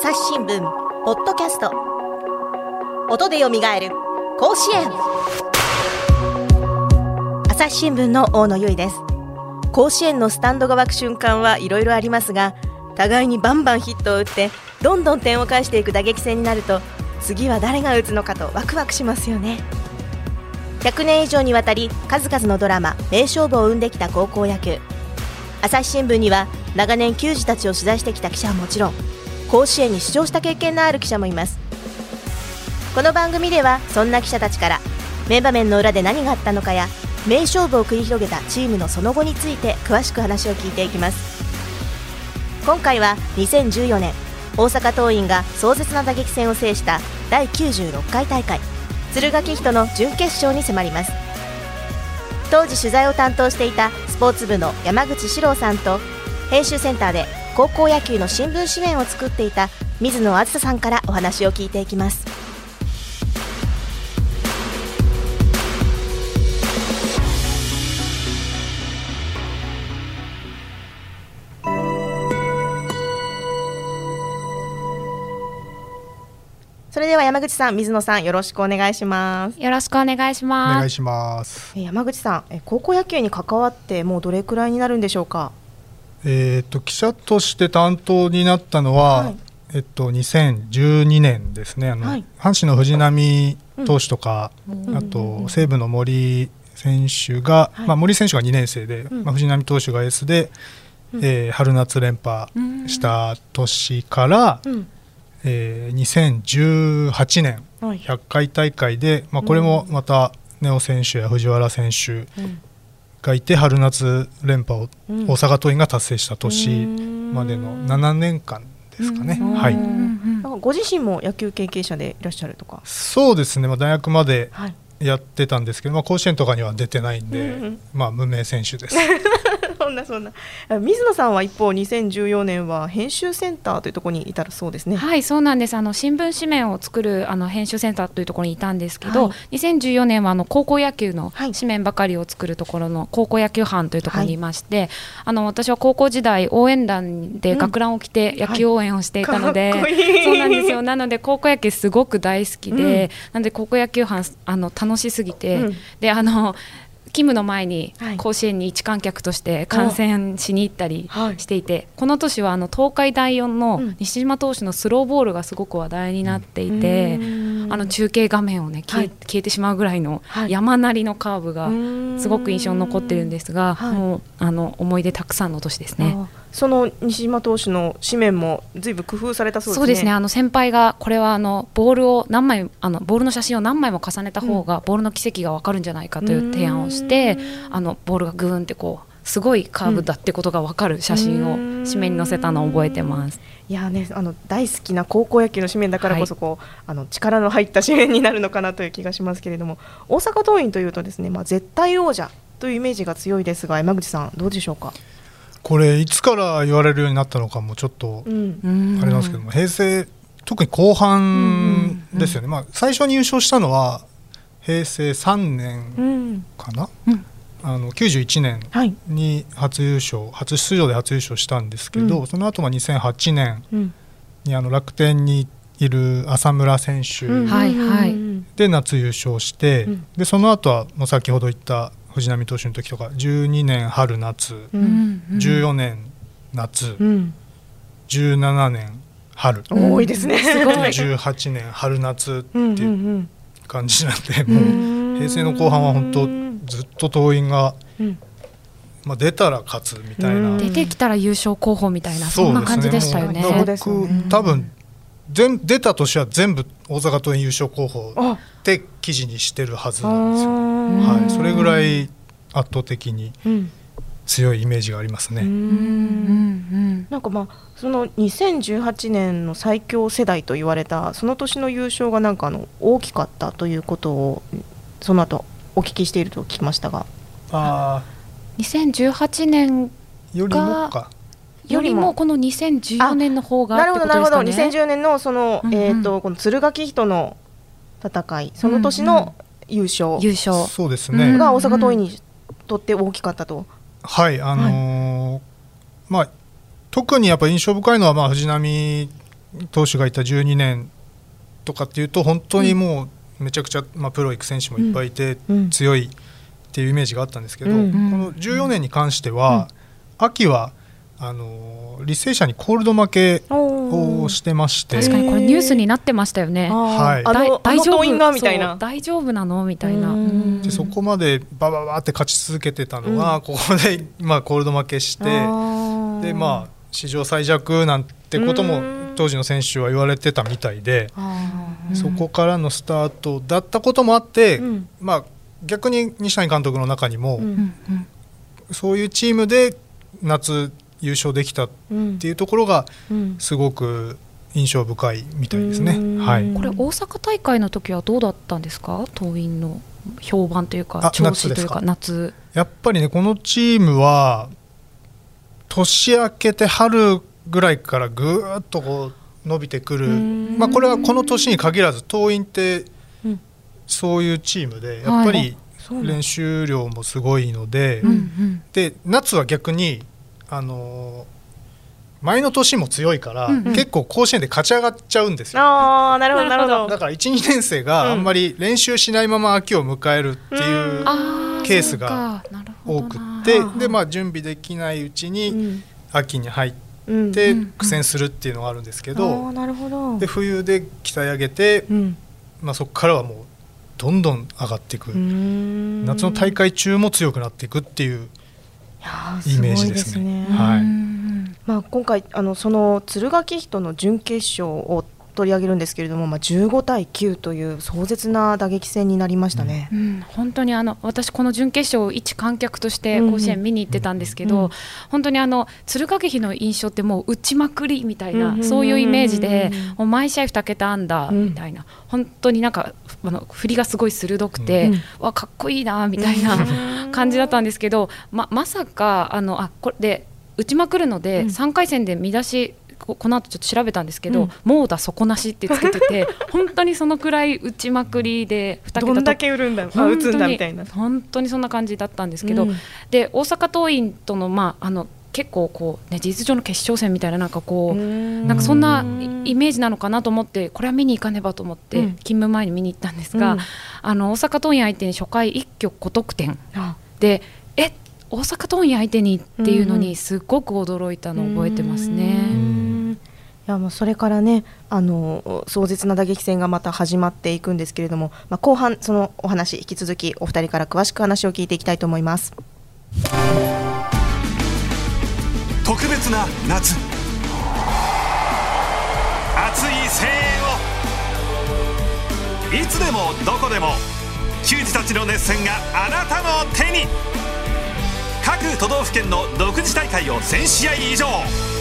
朝日新聞ポッドキャスト。音でよみがえる甲子園。朝日新聞の大野由依です。甲子園のスタンドが湧く瞬間はいろいろありますが互いにバンバンヒットを打ってどんどん点を返していく打撃戦になると次は誰が打つのかとワクワクしますよね。100年以上にわたり数々のドラマ名勝負を生んできた高校野球。朝日新聞には長年球児たちを取材してきた記者はもちろん甲子園に出場した経験のある記者もいます。この番組ではそんな記者たちから名場面の裏で何があったのかや名勝負を繰り広げたチームのその後について詳しく話を聞いていきます。今回は2014年大阪桐蔭が壮絶な打撃戦を制した第96回大会敦賀気比との準決勝に迫ります。当時取材を担当していたスポーツ部の山口史郎さんと編集センターで高校野球の新聞紙面を作っていた水野あずささんからお話を聞いていきますそれでは山口さん、水野さん、よろしくお願いします。よろしくお願いします。お願いします。え山口さん、え高校野球に関わってもうどれくらいになるんでしょうか？えっ、と記者として担当になったのは、はい。えっと2012年ですね。あの、はい。阪神の藤浪投手とか、うん。あと西武の森選手が、はい。まあ森選手が2年生で、うん。まあ藤浪投手がエースで、うん。えー春夏連覇した年から、うん、えー2018年はい、100回大会で、まあこれもまた根尾選手や藤原選手うんがいて春夏連覇をうん大阪桐蔭が達成した年までの7年間ですかね。うんはいご自身も野球経験者でいらっしゃるとか？そうですね、まあ、大学まではい。やってたんですけど、まあ、甲子園とかには出てないんで、うんうんまあ、無名選手です。そんなそんな。水野さんは一方、2014年は編集センターというところにいたらそうですね。はい、そうなんです。あの新聞紙面を作るあの編集センターというところにいたんですけど、は2014年はあの高校野球のはい紙面ばかりを作るところの高校野球班というところにいまして、あの私は高校時代応援団で学ランを着て野球応援をしていたので、かっこいいそうなんですよ。なので高校野球すごく大好きで、なので高校野球班あの楽しすぎて、うんであの。勤務の前にはい。甲子園に一観客として観戦しに行ったりはい。していて、この年はあの東海第4うん。の西島投手のスローボールがすごく話題になっていて、うん。あの中継画面をね消え,、はい。消えてしまうぐらいのはい。山なりのカーブがうん。すごく印象に残ってるんですが、はい。もうあの思い出たくさんの年ですね。あその西島投手の紙面もずいぶん工夫されたそうですね。そうですね。あの先輩がこれはあのボールを何枚あのボールの写真を何枚も重ねた方がボールの軌跡が分かるんじゃないかという提案をしてうん。あのボールがグーンってこうすごいカーブだってことが分かる写真をうん。紙面に載せたのを覚えてます。いやね、あの大好きな高校野球の紙面だからこそこう、あの力の入った紙面になるのかなという気がしますけれども大阪桐蔭というとですね、まあ、絶対王者というイメージが強いですが山口さんどうでしょうか、これいつから言われるようになったのかもちょっとうん。あれなんですけども、平成特に後半ですよね、まあ、最初に優勝したのは平成3う年ん。かな、うん。あの91年はい。に初優勝初出場で初優勝したんですけど、うん。その後は2008年うん。にあの楽天にいる浅村選手で夏優勝して、うん。でその後はもう先ほど言った藤浪投手の時とか12年春夏、ううん。んうん。14年夏、うん。17年春、多いですね、すごい。18年春夏っていうん感じなんで、うもうん平成の後半は本当うんずっと桐蔭が、うん。まあ、出たら勝つみたいな、うん。出てきたら優勝候補みたいなそんな感じでしたよね。僕多分全出た年は全部大阪桐蔭優勝候補あ。って記事にしてるはずなんですよ、ー。はい、それぐらい圧倒的にうん。強いイメージがありますね。うん。うん。うん。なんかまあその2018年の最強世代と言われたその年の優勝がなんかあの大きかったということをその後お聞きしていると聞きましたが。あ2018年ーよりもか。よりもこの2014年の方がなるほどなるほど。ことですかね。2010年のその、うんうん。えっ、とこの敦賀気比との戦いその年の優勝。優勝。そうですね、うん。が大阪桐蔭にとって大きかったと。はいあのーまあ特にやっぱ印象深いのはまあ藤浪投手がいた12年とかっていうと本当にもうめちゃくちゃ、まあ、プロ行く選手もいっぱいいて強いっていうイメージがあったんですけど、この14年に関しては、秋はあの履正社にコールド負けをしてまして。確かにこれニュースになってましたよね。はい、大丈夫。みたいな。大丈夫なのみたいな。でそこまでバババって勝ち続けてたのが、ここで まあコールド負けしてでまあ史上最弱なんてことも当時の選手は言われてたみたいでそこからのスタートだったこともあって、まあ逆に西谷監督の中にも、そういうチームで夏優勝できたっていうところがすごく印象深いみたいですね。はい、これ大阪大会の時はどうだったんですか？桐蔭の評判というか調子というか夏。やっぱりねこのチームは年明けて春ぐらいからぐーっとこう伸びてくる、まあ、これはこの年に限らず桐蔭ってそういうチームでやっぱり練習量もすごいので,、で夏は逆にあの前の年も強いから、うんうん、結構甲子園で勝ち上がっちゃうんですよ。あなるほどなるほど。だから12年生があんまり練習しないまま秋を迎えるっていうケースが多くて、でまあ準備できないうちに秋に入って苦戦するっていうのがあるんですけど,、で冬で鍛え上げて、まあ、そこからはもうどんどん上がっていく。夏の大会中も強くなっていくっていうイメージですね。すねはいまあ、今回あのその敦賀気比との準決勝を取り上げるんですけれども、まあ、15対9という壮絶な打撃戦になりましたね、うん。うん、本当にあの私、この準決勝、一観客として甲子園見に行ってたんですけど、本当にあの敦賀気比の印象ってもう打ちまくりみたいな、そういうイメージで、もう毎試合2桁安打みたいな、本当になんかあの振りがすごい鋭くて、わかっこいいなみたいな 感じだったんですけど、ままさかあのあこれで打ちまくるので、3回戦で見出しここの後ちょっと調べたんですけど、うん、もうだ底なしってつけてて 本当にそのくらい打ちまくりで2桁どんだけ売るんだ打つんだみたいな。本当にそんな感じだったんですけど、うん、で大阪桐蔭とのまああの結構こう、ね、事実上の決勝戦みたいななんかこうなんかそんなイメージなのかなと思ってこれは見に行かねばと思って勤務前に見に行ったんですが、うん、あの大阪桐蔭相手に初回一挙5得点。でえ大阪桐蔭相手にっていうのにすごく驚いたのを覚えてますね。いやもうそれからねあの壮絶な打撃戦がまた始まっていくんですけれども、まあ、後半そのお話引き続きお二人から詳しく話を聞いていきたいと思います。特別な夏。熱い声援を。いつでもどこでも球児たちの熱戦があなたの手に。各都道府県の独自大会を1000試合以上。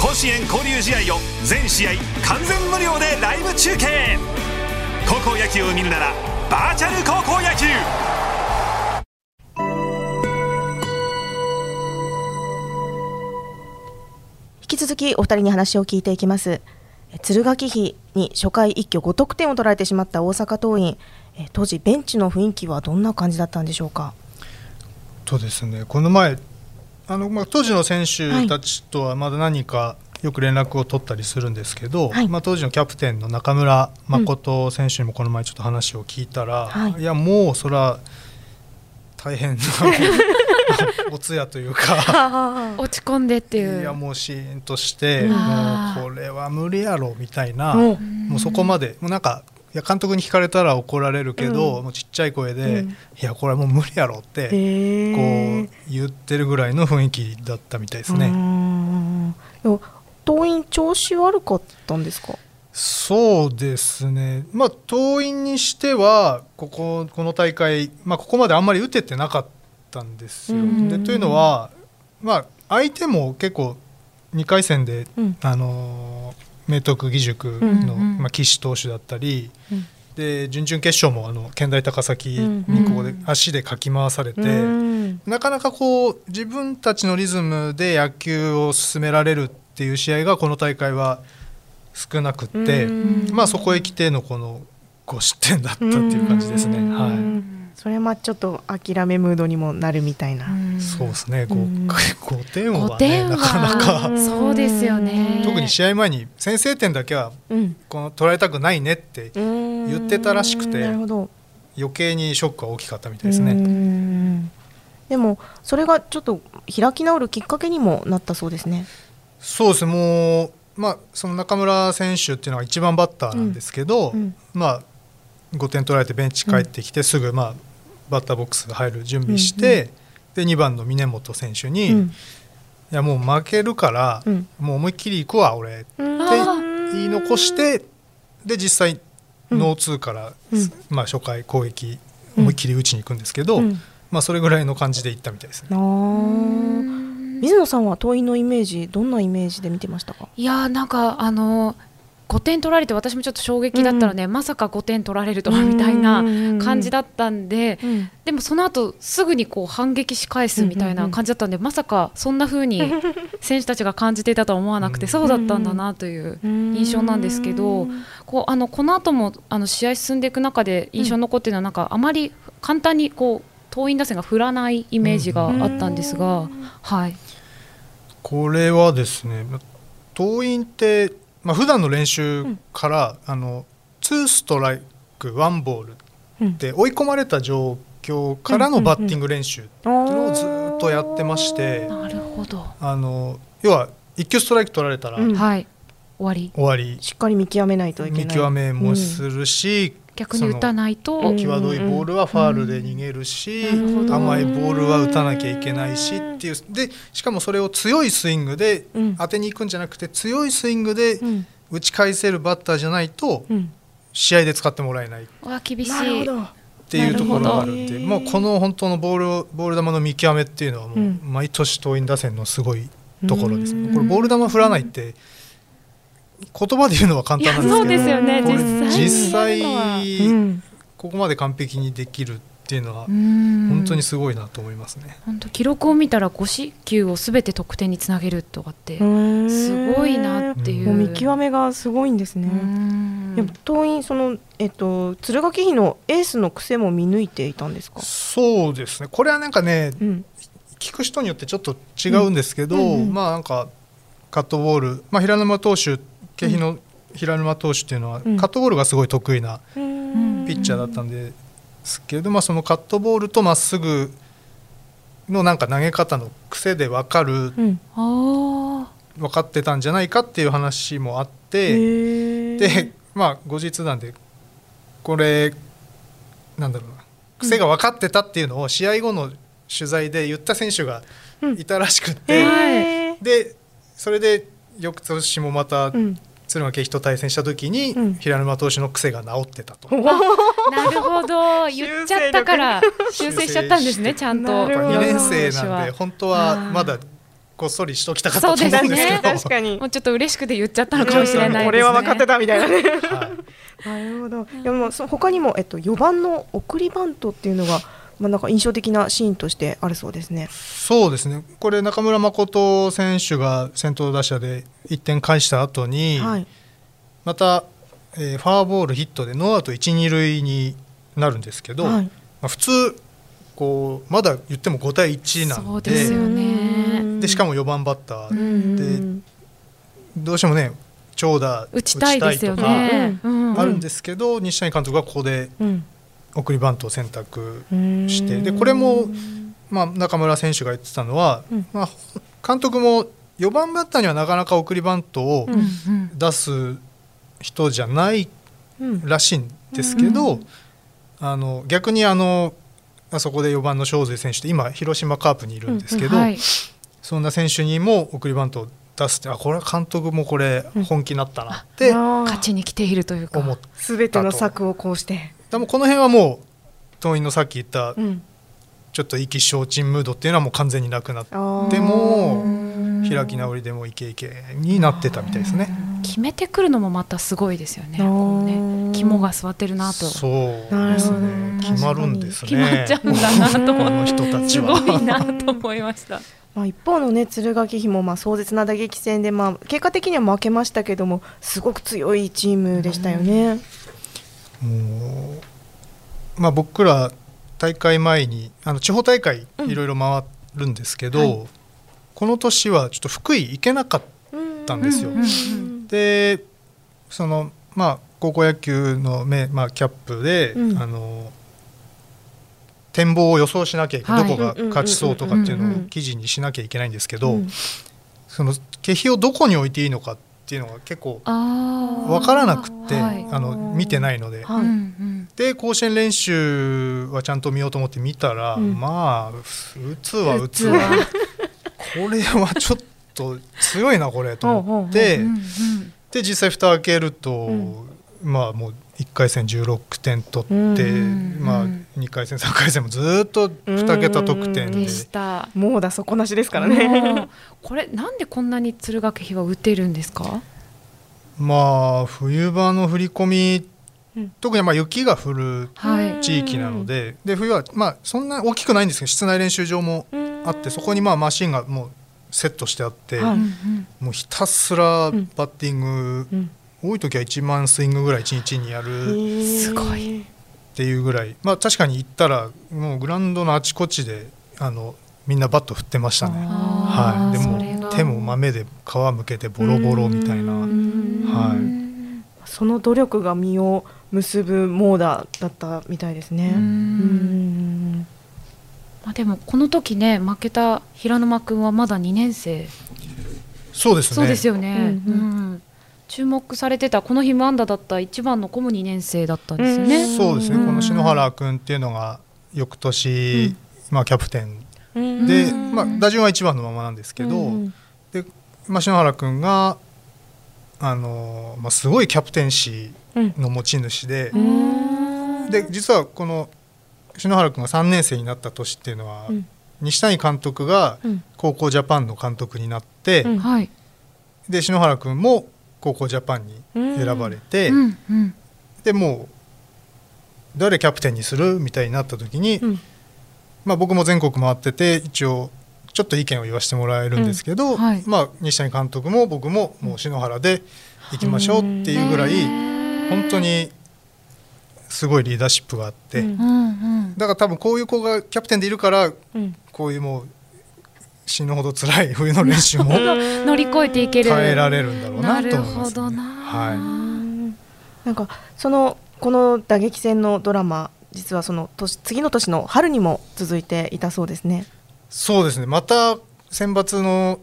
甲子園交流試合を全試合完全無料でライブ中継。高校野球を見るならバーチャル高校野球。引き続きお二人に話を聞いていきます。敦賀気比に初回一挙5得点を取られてしまった大阪桐蔭。当時ベンチの雰囲気はどんな感じだったんでしょうか？とですね。この前あの、まあ、当時の選手たちとはまだ何かよく連絡を取ったりするんですけど、はい、まあ、当時のキャプテンの中村誠選手にもこの前ちょっと話を聞いたら、うん、いやもうそれは大変な お通夜というか 落ち込んでっていう。いやもうシーンとしてもうこれは無理やろみたいな。もうそこまで。もうなんかいや監督に聞かれたら怒られるけど、うん、もうちっちゃい声で、うん、いやこれはもう無理やろってこう言ってるぐらいの雰囲気だったみたいですね。党員調子悪かったんですか？そうですね、まあ、党員にしてはこここの大会、まあ、ここまであんまり打ててなかったんですよ。でというのは、まあ、相手も結構2回戦で、うん、あの明徳義塾の、うんうん、まあ、岸投手だったり、うん、で準々決勝もあの県大高崎にここで足でかき回されて、うん、なかなかこう自分たちのリズムで野球を進められるっていう試合がこの大会は少なくって、まあ、そこへ来てのこの5失点だったっていう感じですね。はいそれはちょっと諦めムードにもなるみたいな、そうですね。5, うん。5点は5点ねなかなはか。そうですよね。特に試合前に先制点だけはうん。この取られたくないねって言言ってたらしくてなるほど。余計にショックは大きかったみたいですうね。ん。でもそれがちょっと開き直るきっかけにもなったそうですね。そうです。ねもうまあその中村選手っていうのは一番バッターなんですけど、うん。まあ5点取られてベンチ帰ってきてすぐまあバッターボックス入る準備して、で2番の峯本選手に、いうん。やもう負けるから、うん。もう思いっきり行くわ俺。ってうん。言い残してで実際うん。ノーツーから、うん。まあ、初回攻撃思いっきり打ちに行くんですけど、うん。まあ、それぐらいの感じで行ったみたいですね。水野さんは桐蔭のイメージどんなイメージで見てましたか？いやーなんかあの5点取られて私もちょっと衝撃だったので、まさか5点取られるとはみたいな感じだったんで、うん。でもその後すぐにこう反撃し返すみたいな感じだったんで、まさかそんな風に 選手たちが感じていたとは思わなくて、そうだったんだなという印象なんですけど、こうあのこの後もあの試合進んでいく中で印象に残っているのはなんかあまり簡単にこう党員打線が振らないイメージがあったんですが、はい。これはですね党員って、まあ普段の練習から、あの2ストライク1ボールうんで追い込まれた状況からのバッティング練習っていうのをずっとやってまして、なるほど。あの要は1球ストライク取られたらうんはい。終わり。終わり、しっかり見極めないといけない。見極めもするし、逆に打たないと、うん際どいボールはファールで逃げるし、うん。甘いボールは打たなきゃいけないしっていう。でしかもそれを強いスイングでうん。当てに行くんじゃなくて強いスイングでうん。打ち返せるバッターじゃないとうん。試合で使ってもらえない。っわあ厳しい。なるほど。ていうところがあるんでなるほど。もうこの本当のボールボール球の見極めっていうのはもううん。毎年桐蔭打線のすごいところですうん。ね。これボール球振らないって言葉で言うのは簡単なんですけど。そうですよね。これ実実際際うんここまで完璧にできるっていうのは本本当にすごいなと思いますね。本当記録を見たら5四球をすべて得点につなげるとかってうん。すごいなっていう。もう見極めがすごいんですね。うん。でも党員そのえっと敦賀気比のエースの癖も見抜いていたんですか？そうですね。これはなんかねうん。聞く人によってちょっと違うんですけど、うん。うんうん。まあなんかカットボール、まあ、平沼投手景比の平沼投手っていうのは、うん。カットボールがすごい得意なうん。ピッチャーだったんですけれど、まあ、そのカットボールとまっすぐのなんか投げ方の癖で分かるうん。あ分かってたんじゃないかっていう話もあっへて、ー。でまあ後日なんでこれなんだろうな癖が分かってたっていうのを試合後の取材で言った選手がいたらしくって、へー。でそれで翌年もまたうん。敦賀気比と対戦した時に、うん。平沼投手の癖が治ってたと。あなるほど。言っちゃったから修正しちゃったんですねちゃんと。なるほど2年生なんで本当はまだこっそりしときたかったと思うんそうですけどね。確かに。も。うちょっと嬉しくて言っちゃったのかもしれないですね。これは分かってたみたいなね。はい。なるほど。でもそ他にもえっと4番の送りバントっていうのがまあなんか印象的なシーンとしてあるそうですね。そうですね。これ中村誠選手が先頭打者で1点返した後に、はい。また、えーフォアボールヒットでノーアウト一二塁になるんですけど、はい。まあ、普通こうまだ言っても5対1なんでそうですよね。でしかも4番バッター、うんどうしてもね長打打ちたいとかうん。あるんですけど、西谷監督がここでうん送りバントを選択うん。してでこれも、まあ、中村選手が言ってたのは、うん。まあ、監督も4番バッターにはなかなか送りバントをうんうん。出す人じゃないうん。らしいんですけど、あの逆にあのあそこで4番の正髄選手って今広島カープにいるんですけど、はい。そんな選手にも送りバントを出すってあこれは監督もこれ本気になったなって勝ちに来ているというか思ったすべての策をこうして。でもこの辺はもう党員のさっき言ったうん。ちょっと意気消沈ムードっていうのはもう完全になくなってもうん開き直りでもイケイケになってたみたいですね。決めてくるのもまたすごいですよねね。肝が据わってるなと。そうなるほど。ですね。決まるんですね。決まっちゃうんだなと。思の人たちすはごいなと思いました。まあ、一方のね敦賀気比もまあ壮絶な打撃戦で、まあ、結果的には負けましたけどもすごく強いチームでしたよね。もうまあ僕ら大会前にあの地方大会いろいろ回るんですけど、うんはい、この年はちょっと福井行けなかったんですよ。でそのまあ高校野球のめ、まあ、キャップで、うん、あの展望を予想しなきゃいけない、はい、どこが勝ちそうとかっていうのを記事にしなきゃいけないんですけど、うん、その景品をどこに置いていいのかっていうのが結構分からなくて。あ、あの見てないので、はい、で甲子園練習はちゃんと見ようと思って見たら、うん、まあ打つは打つわこれはちょっと強いなこれと思って、で実際蓋開けると、まあもう1回戦16点取って、まあ、2回戦3回戦もずっと2桁得点で。した。もうだ底なしですからね。これなんでこんなに敦賀気比は打てるんですか？まあ冬場の降り込み、うん、特にまあ雪が降る地域なのではい、で冬はまあそんな大きくないんですけど室内練習場もあってそこにまあマシンがもうセットしてあって、はい、もうひたすらバッティング、うん。多い時は1万スイングぐらい1日にやるすごい。っていうぐらい、まあ、確かに行ったらもうグラウンドのあちこちであのみんなバット振ってましたね、はい、でも手も豆で皮むけてボロボロみたいな、はい、その努力が実を結ぶモーダーだったみたいですね。まあ、でもこの時ね負けた平沼君はまだ2年生。そうですね。そうですよね、うん、うん。注目されてたこの日ムアンダだった一番の子も2年生だったんですよね。そうですね、この篠原君っていうのが翌年、まあ、キャプテンで、まあ、打順は1番のままなんですけど、でまあ、篠原君があの、まあ、すごいキャプテンシーの持ち主で,、で実はこの篠原君が3年生になった年っていうのは、西谷監督が高校ジャパンの監督になって、で篠原君も高校ジャパンに選ばれて、うん。うん、でもう誰キャプテンにするみたいになった時に、うん、まあ、僕も全国回ってて一応ちょっと意見を言わせてもらえるんですけど、はい、まあ、西谷監督も僕ももう篠原で行きましょうっていうぐらい本当にすごいリーダーシップがあって、だから多分こういう子がキャプテンでいるからこういうもう死ぬほど辛い冬の練習も 乗り越えていける。耐えられるんだろうなと思います、ね、はい、なんかそのこの打撃戦のドラマ実はその年次の年の春にも続いていたそうですね。そうですね。また選抜の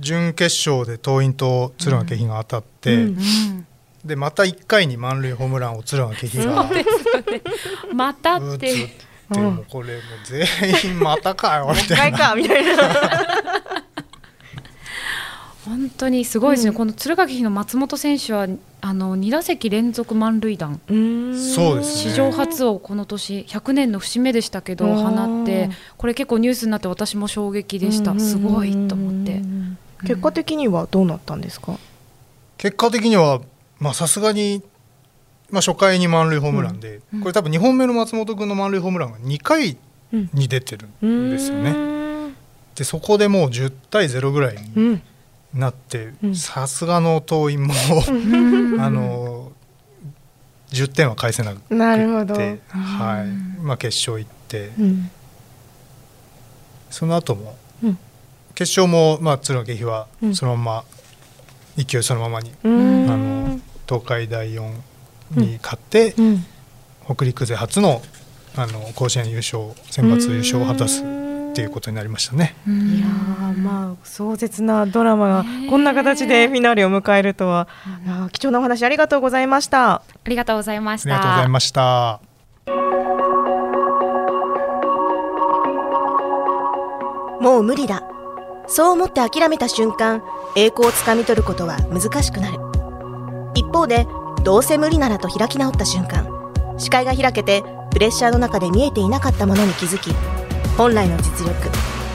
準決勝で桐蔭と敦賀気比が当たって、うんうん。うんでまた1回に満塁ホームランを敦賀気比が、ね、またって。でもこれもう全員またかよみたいな。みたいな。本当にすごいですね、うん、この敦賀気比の松本選手はあの2打席連続満塁弾。そうです、ね、史上初をこの年100年の節目でしたけど放ってこれ結構ニュースになって私も衝撃でした。すごいと思って。結果的にはどうなったんですか？結果的にはさすがにまあ、初回に満塁ホームランで、うん、これ多分2本目の松本君の満塁ホームランが2回に出てるんですよね。うん、でそこでもう10対0ぐらいになってさすがの桐蔭もあの10点は返せなくてはい。まあ、決勝行って、その後も、決勝も、まあ、敦賀気比はそのまま、勢いそのままに、あの東海大4に勝って、うん、北陸勢初のあの甲子園優勝選抜優勝を果たすっていうことになりましたね。いやまあ壮絶なドラマがこんな形でフィナーレを迎えるとは、貴重なお話ありがとうございました。ありがとうございました。ありがとうございました。もう無理だ。そう思って諦めた瞬間、栄光をつかみ取ることは難しくなる。一方でどうせ無理ならと開き直った瞬間視界が開けてプレッシャーの中で見えていなかったものに気づき本来の実力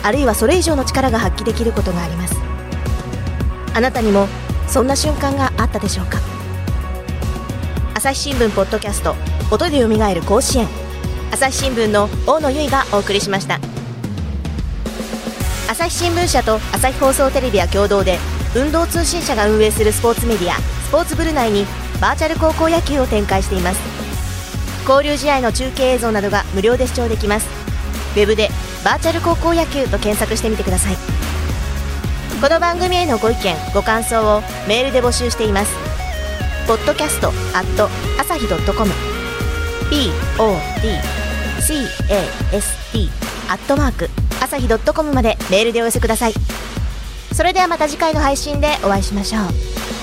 あるいはそれ以上の力が発揮できることがあります。あなたにもそんな瞬間があったでしょうか？朝日新聞ポッドキャスト音でよみがえる甲子園。朝日新聞の大野由依がお送りしました。朝日新聞社と朝日放送テレビは共同で運動通信社が運営するスポーツメディアスポーツブル内にバーチャル高校野球を展開しています。交流試合の中継映像などが無料で視聴できます。ウェブで「バーチャル高校野球」と検索してみてください。この番組へのご意見ご感想をメールで募集しています。ポッドキャストアット朝日 .com podcast アットマーク朝日 .com までメールでお寄せください。それではまた次回の配信でお会いしましょう。